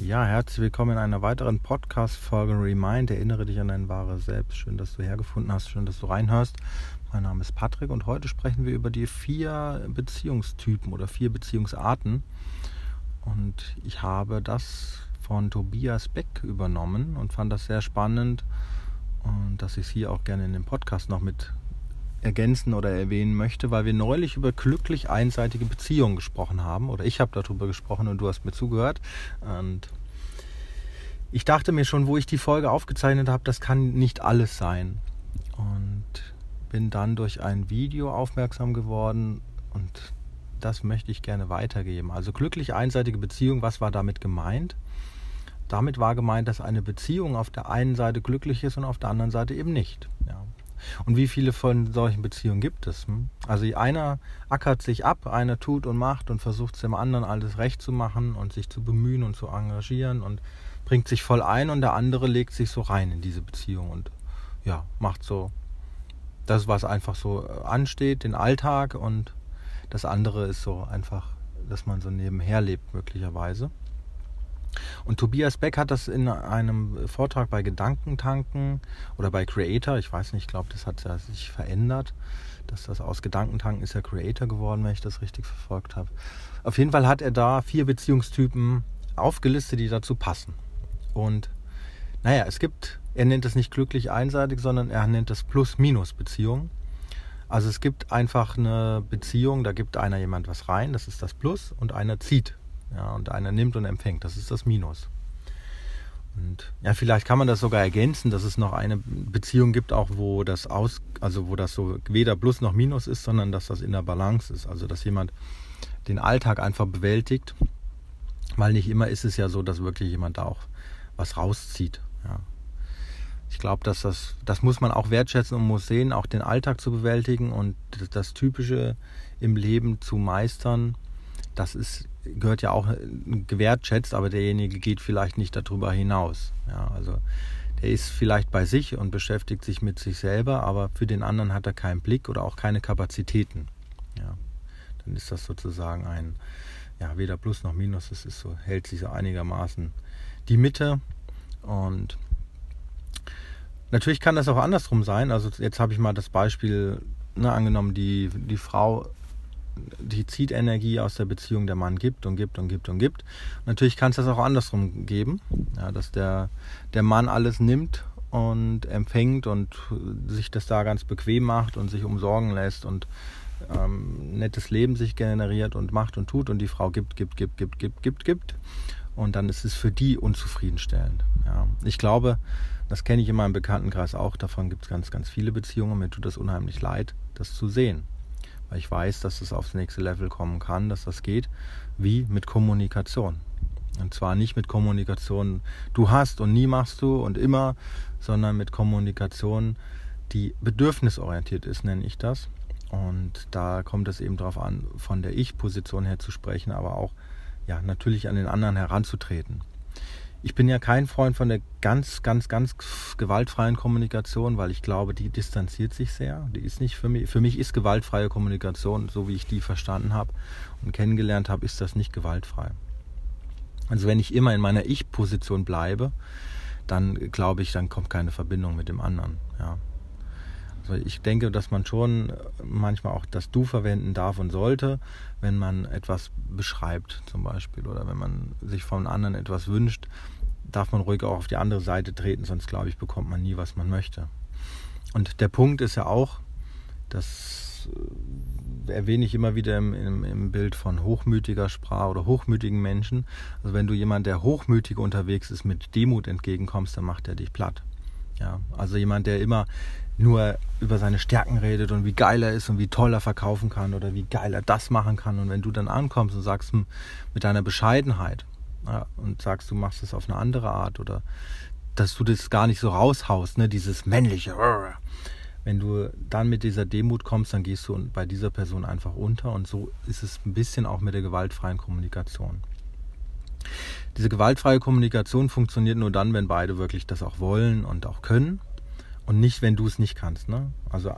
Ja, herzlich willkommen in einer weiteren Podcast-Folge Remind. Erinnere dich an dein wahres Selbst. Schön, dass du hergefunden hast. Schön, dass du reinhörst. Mein Name ist Patrick und heute sprechen wir über die vier Beziehungstypen oder vier Beziehungsarten. Und ich habe das von Tobias Beck übernommen und fand das sehr spannend und dass ich es hier auch gerne in dem Podcast noch mit ergänzen oder erwähnen möchte, weil wir neulich über glücklich einseitige Beziehungen gesprochen haben oder ich habe darüber gesprochen und du hast mir zugehört und ich dachte mir schon, wo ich die Folge aufgezeichnet habe, das kann nicht alles sein und bin dann durch ein Video aufmerksam geworden und das möchte ich gerne weitergeben. Also glücklich einseitige Beziehung, was war damit gemeint? Damit war gemeint, dass eine Beziehung auf der einen Seite glücklich ist und auf der anderen Seite eben nicht. Ja. Und wie viele von solchen Beziehungen gibt es? Hm? Also einer ackert sich ab, einer tut und macht und versucht es dem anderen alles recht zu machen und sich zu bemühen und zu engagieren und bringt sich voll ein und der andere legt sich so rein in diese Beziehung und ja, macht so das, was einfach so äh, ansteht, den Alltag und das andere ist so einfach, dass man so nebenher lebt möglicherweise. Und Tobias Beck hat das in einem Vortrag bei Gedankentanken oder bei Creator, ich weiß nicht, ich glaube, das hat sich verändert, dass das aus Gedankentanken ist ja Creator geworden, wenn ich das richtig verfolgt habe. Auf jeden Fall hat er da vier Beziehungstypen aufgelistet, die dazu passen. Und naja, es gibt, er nennt es nicht glücklich einseitig, sondern er nennt es Plus-Minus-Beziehung. Also es gibt einfach eine Beziehung, da gibt einer jemand was rein, das ist das Plus, und einer zieht ja, und einer nimmt und empfängt. Das ist das Minus. Und ja, vielleicht kann man das sogar ergänzen, dass es noch eine Beziehung gibt, auch wo das aus, also wo das so weder Plus noch Minus ist, sondern dass das in der Balance ist. Also dass jemand den Alltag einfach bewältigt, weil nicht immer ist es ja so, dass wirklich jemand da auch was rauszieht. Ja. Ich glaube, dass das, das muss man auch wertschätzen und muss sehen, auch den Alltag zu bewältigen und das Typische im Leben zu meistern das ist, gehört ja auch gewertschätzt, aber derjenige geht vielleicht nicht darüber hinaus. Ja, also der ist vielleicht bei sich und beschäftigt sich mit sich selber, aber für den anderen hat er keinen Blick oder auch keine Kapazitäten. Ja, dann ist das sozusagen ein, ja, weder Plus noch Minus, es ist so, hält sich so einigermaßen die Mitte und natürlich kann das auch andersrum sein. Also jetzt habe ich mal das Beispiel, ne, angenommen, die, die Frau die zieht Energie aus der Beziehung, der Mann gibt und gibt und gibt und gibt. Natürlich kann es das auch andersrum geben, ja, dass der, der Mann alles nimmt und empfängt und sich das da ganz bequem macht und sich umsorgen lässt und ähm, nettes Leben sich generiert und macht und tut und die Frau gibt, gibt, gibt, gibt, gibt, gibt, gibt. Und dann ist es für die unzufriedenstellend. Ja. Ich glaube, das kenne ich in meinem Bekanntenkreis auch, davon gibt es ganz, ganz viele Beziehungen. Mir tut das unheimlich leid, das zu sehen weil ich weiß, dass es aufs nächste Level kommen kann, dass das geht, wie mit Kommunikation. Und zwar nicht mit Kommunikation, du hast und nie machst du und immer, sondern mit Kommunikation, die bedürfnisorientiert ist, nenne ich das. Und da kommt es eben darauf an, von der Ich-Position her zu sprechen, aber auch ja, natürlich an den anderen heranzutreten ich bin ja kein Freund von der ganz, ganz, ganz gewaltfreien Kommunikation, weil ich glaube, die distanziert sich sehr. Die ist nicht für mich. Für mich ist gewaltfreie Kommunikation, so wie ich die verstanden habe und kennengelernt habe, ist das nicht gewaltfrei. Also wenn ich immer in meiner Ich-Position bleibe, dann glaube ich, dann kommt keine Verbindung mit dem anderen. Ja. Ich denke, dass man schon manchmal auch das Du verwenden darf und sollte, wenn man etwas beschreibt zum Beispiel oder wenn man sich von anderen etwas wünscht, darf man ruhig auch auf die andere Seite treten, sonst glaube ich, bekommt man nie, was man möchte. Und der Punkt ist ja auch, das äh, erwähne ich immer wieder im, im, im, Bild von hochmütiger Sprache oder hochmütigen Menschen. Also wenn du jemand, der hochmütig unterwegs ist, mit Demut entgegenkommst, dann macht er dich platt. Ja, also jemand, der immer nur über seine Stärken redet und wie geil er ist und wie toll er verkaufen kann oder wie geil er das machen kann. Und wenn du dann ankommst und sagst hm, mit deiner Bescheidenheit ja, und sagst, du machst es auf eine andere Art oder dass du das gar nicht so raushaust, ne, dieses männliche. Wenn du dann mit dieser Demut kommst, dann gehst du bei dieser Person einfach unter und so ist es ein bisschen auch mit der gewaltfreien Kommunikation. Diese gewaltfreie Kommunikation funktioniert nur dann, wenn beide wirklich das auch wollen und auch können und nicht, wenn du es nicht kannst. Ne? Also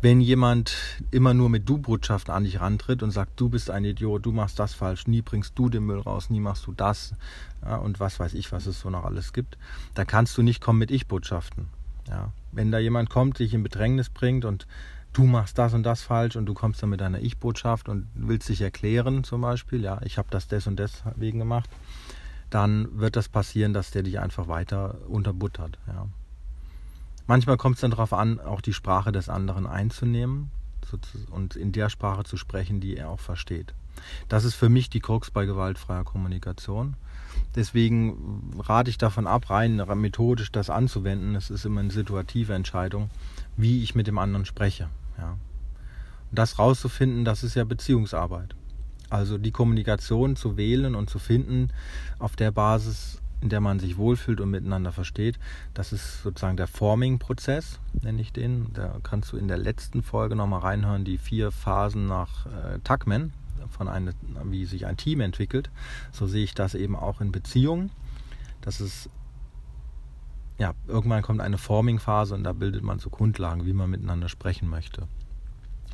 wenn jemand immer nur mit Du-Botschaften an dich rantritt und sagt, du bist ein Idiot, du machst das falsch, nie bringst du den Müll raus, nie machst du das ja, und was weiß ich, was es so noch alles gibt, dann kannst du nicht kommen mit Ich-Botschaften. Ja. Wenn da jemand kommt, dich in Bedrängnis bringt und du machst das und das falsch und du kommst dann mit deiner Ich-Botschaft und willst dich erklären zum Beispiel, ja, ich habe das des und deswegen gemacht, dann wird das passieren, dass der dich einfach weiter unterbuttert. Ja. Manchmal kommt es dann darauf an, auch die Sprache des anderen einzunehmen und in der Sprache zu sprechen, die er auch versteht. Das ist für mich die Krux bei gewaltfreier Kommunikation. Deswegen rate ich davon ab, rein methodisch das anzuwenden. Es ist immer eine situative Entscheidung, wie ich mit dem anderen spreche. Ja. Und das rauszufinden, das ist ja Beziehungsarbeit. Also die Kommunikation zu wählen und zu finden auf der Basis, in der man sich wohlfühlt und miteinander versteht. Das ist sozusagen der Forming-Prozess, nenne ich den. Da kannst du in der letzten Folge nochmal reinhören, die vier Phasen nach äh, Tuckman, von eine, wie sich ein Team entwickelt. So sehe ich das eben auch in Beziehungen. Das ist ja, irgendwann kommt eine Forming-Phase und da bildet man so Grundlagen, wie man miteinander sprechen möchte.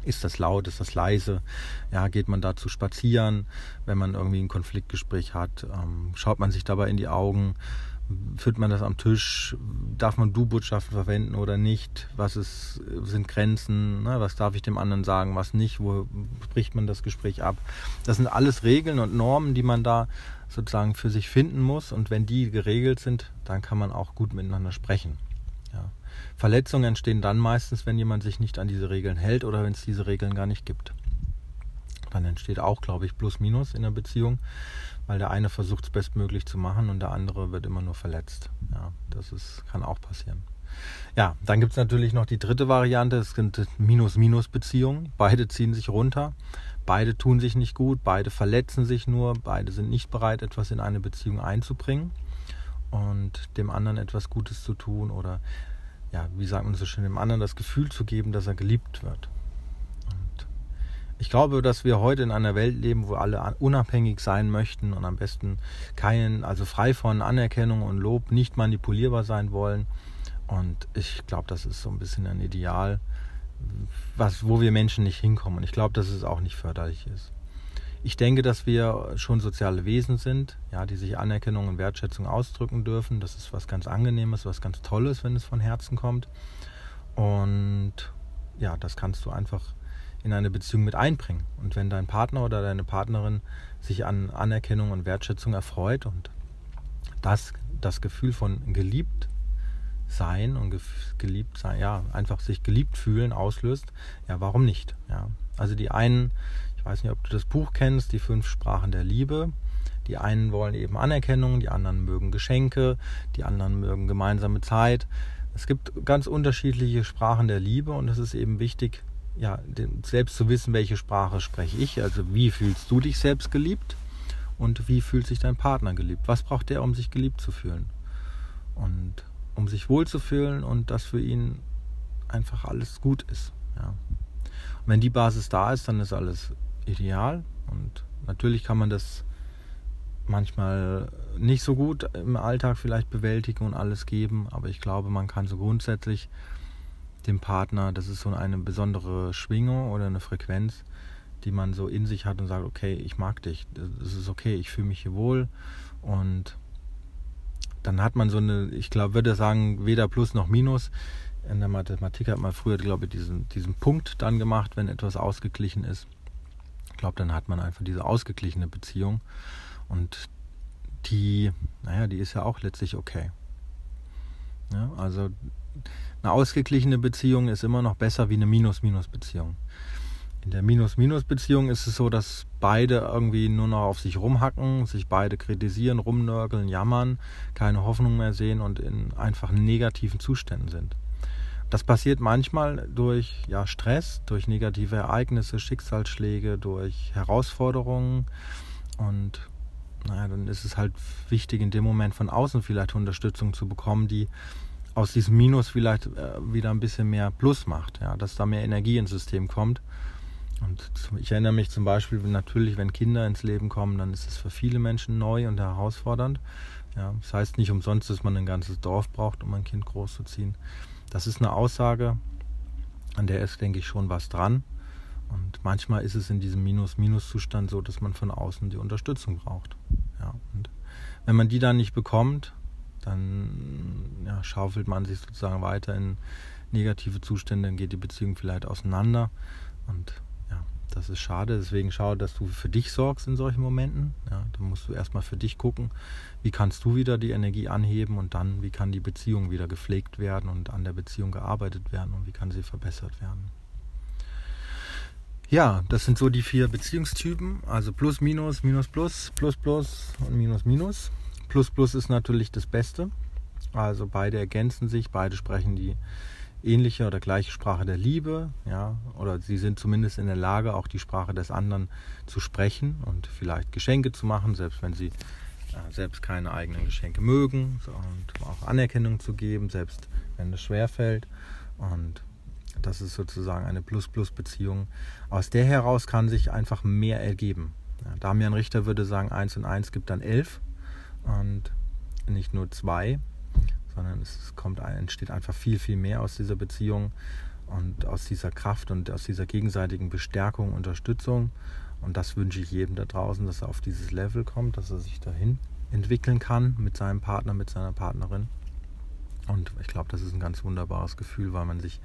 Ist das laut, ist das leise? Ja, geht man dazu spazieren, wenn man irgendwie ein Konfliktgespräch hat? Ähm, schaut man sich dabei in die Augen? Führt man das am Tisch? Darf man Du-Botschaften verwenden oder nicht? Was ist, sind Grenzen? Ne? Was darf ich dem anderen sagen, was nicht? Wo bricht man das Gespräch ab? Das sind alles Regeln und Normen, die man da sozusagen für sich finden muss. Und wenn die geregelt sind, dann kann man auch gut miteinander sprechen. Verletzungen entstehen dann meistens, wenn jemand sich nicht an diese Regeln hält oder wenn es diese Regeln gar nicht gibt. Dann entsteht auch, glaube ich, Plus Minus in der Beziehung, weil der eine versucht es bestmöglich zu machen und der andere wird immer nur verletzt. Ja, das ist, kann auch passieren. Ja, dann gibt es natürlich noch die dritte Variante, es sind Minus-Minus-Beziehungen. Beide ziehen sich runter, beide tun sich nicht gut, beide verletzen sich nur, beide sind nicht bereit, etwas in eine Beziehung einzubringen und dem anderen etwas Gutes zu tun oder ja, wie sagt man so schön, dem anderen das Gefühl zu geben, dass er geliebt wird. Und ich glaube, dass wir heute in einer Welt leben, wo alle unabhängig sein möchten und am besten keinen, also frei von Anerkennung und Lob, nicht manipulierbar sein wollen. Und ich glaube, das ist so ein bisschen ein Ideal, was, wo wir Menschen nicht hinkommen. Und ich glaube, dass es auch nicht förderlich ist. Ich denke, dass wir schon soziale Wesen sind, ja, die sich Anerkennung und Wertschätzung ausdrücken dürfen. Das ist was ganz Angenehmes, was ganz Tolles, wenn es von Herzen kommt. Und ja, das kannst du einfach in eine Beziehung mit einbringen. Und wenn dein Partner oder deine Partnerin sich an Anerkennung und Wertschätzung erfreut und das das Gefühl von geliebt sein und geliebt sein, ja, einfach sich geliebt fühlen auslöst, ja, warum nicht? Ja. Also die einen ich weiß nicht, ob du das Buch kennst, die fünf Sprachen der Liebe. Die einen wollen eben Anerkennung, die anderen mögen Geschenke, die anderen mögen gemeinsame Zeit. Es gibt ganz unterschiedliche Sprachen der Liebe und es ist eben wichtig, ja, selbst zu wissen, welche Sprache spreche ich. Also wie fühlst du dich selbst geliebt und wie fühlt sich dein Partner geliebt? Was braucht der, um sich geliebt zu fühlen? Und um sich wohlzufühlen und dass für ihn einfach alles gut ist. Ja. Und wenn die Basis da ist, dann ist alles ideal. Und natürlich kann man das manchmal nicht so gut im Alltag vielleicht bewältigen und alles geben, aber ich glaube, man kann so grundsätzlich dem Partner, das ist so eine besondere Schwingung oder eine Frequenz, die man so in sich hat und sagt, okay, ich mag dich, das ist okay, ich fühle mich hier wohl und dann hat man so eine, ich glaube, würde sagen, weder Plus noch Minus. In der Mathematik hat man früher, glaube ich, diesen, diesen Punkt dann gemacht, wenn etwas ausgeglichen ist. Glaube, dann hat man einfach diese ausgeglichene Beziehung und die, naja, die ist ja auch letztlich okay. Ja, also eine ausgeglichene Beziehung ist immer noch besser wie eine Minus-Minus-Beziehung. In der Minus-Minus-Beziehung ist es so, dass beide irgendwie nur noch auf sich rumhacken, sich beide kritisieren, rumnörgeln, jammern, keine Hoffnung mehr sehen und in einfach negativen Zuständen sind. Das passiert manchmal durch ja, Stress, durch negative Ereignisse, Schicksalsschläge, durch Herausforderungen. Und naja, dann ist es halt wichtig, in dem Moment von außen vielleicht Unterstützung zu bekommen, die aus diesem Minus vielleicht äh, wieder ein bisschen mehr Plus macht, ja, dass da mehr Energie ins System kommt. Und ich erinnere mich zum Beispiel, natürlich, wenn Kinder ins Leben kommen, dann ist es für viele Menschen neu und herausfordernd. Ja, das heißt nicht umsonst, dass man ein ganzes Dorf braucht, um ein Kind großzuziehen. Das ist eine Aussage, an der ist, denke ich, schon was dran. Und manchmal ist es in diesem Minus-Minus-Zustand so, dass man von außen die Unterstützung braucht. Ja, und wenn man die dann nicht bekommt, dann ja, schaufelt man sich sozusagen weiter in negative Zustände, dann geht die Beziehung vielleicht auseinander. Und das ist schade. Deswegen schau, dass du für dich sorgst in solchen Momenten. Ja, dann musst du erstmal für dich gucken, wie kannst du wieder die Energie anheben und dann, wie kann die Beziehung wieder gepflegt werden und an der Beziehung gearbeitet werden und wie kann sie verbessert werden. Ja, das sind so die vier Beziehungstypen. Also plus, minus, minus, plus, plus, plus und minus, minus. Plus, plus ist natürlich das Beste. Also beide ergänzen sich, beide sprechen die ähnliche oder gleiche Sprache der Liebe, ja, oder sie sind zumindest in der Lage, auch die Sprache des anderen zu sprechen und vielleicht Geschenke zu machen, selbst wenn sie äh, selbst keine eigenen Geschenke mögen so, und auch Anerkennung zu geben, selbst wenn es schwer fällt. Und das ist sozusagen eine Plus-Plus-Beziehung. Aus der heraus kann sich einfach mehr ergeben. Ja, Damian Richter würde sagen, 1 und 1 gibt dann 11 und nicht nur 2, sondern es kommt, entsteht einfach viel, viel mehr aus dieser Beziehung und aus dieser Kraft und aus dieser gegenseitigen Bestärkung, Unterstützung. Und das wünsche ich jedem da draußen, dass er auf dieses Level kommt, dass er sich dahin entwickeln kann mit seinem Partner, mit seiner Partnerin. Und ich glaube, das ist ein ganz wunderbares Gefühl, weil man sich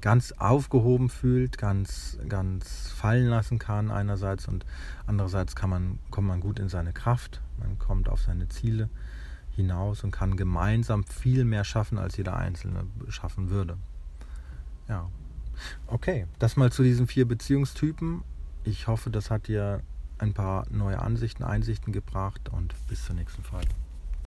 ganz aufgehoben fühlt, ganz, ganz fallen lassen kann einerseits und andererseits kann man, kommt man gut in seine Kraft, man kommt auf seine Ziele hinaus und kann gemeinsam viel mehr schaffen, als jeder Einzelne schaffen würde. Ja. Okay, das mal zu diesen vier Beziehungstypen. Ich hoffe, das hat dir ein paar neue Ansichten, Einsichten gebracht und bis zur nächsten Folge.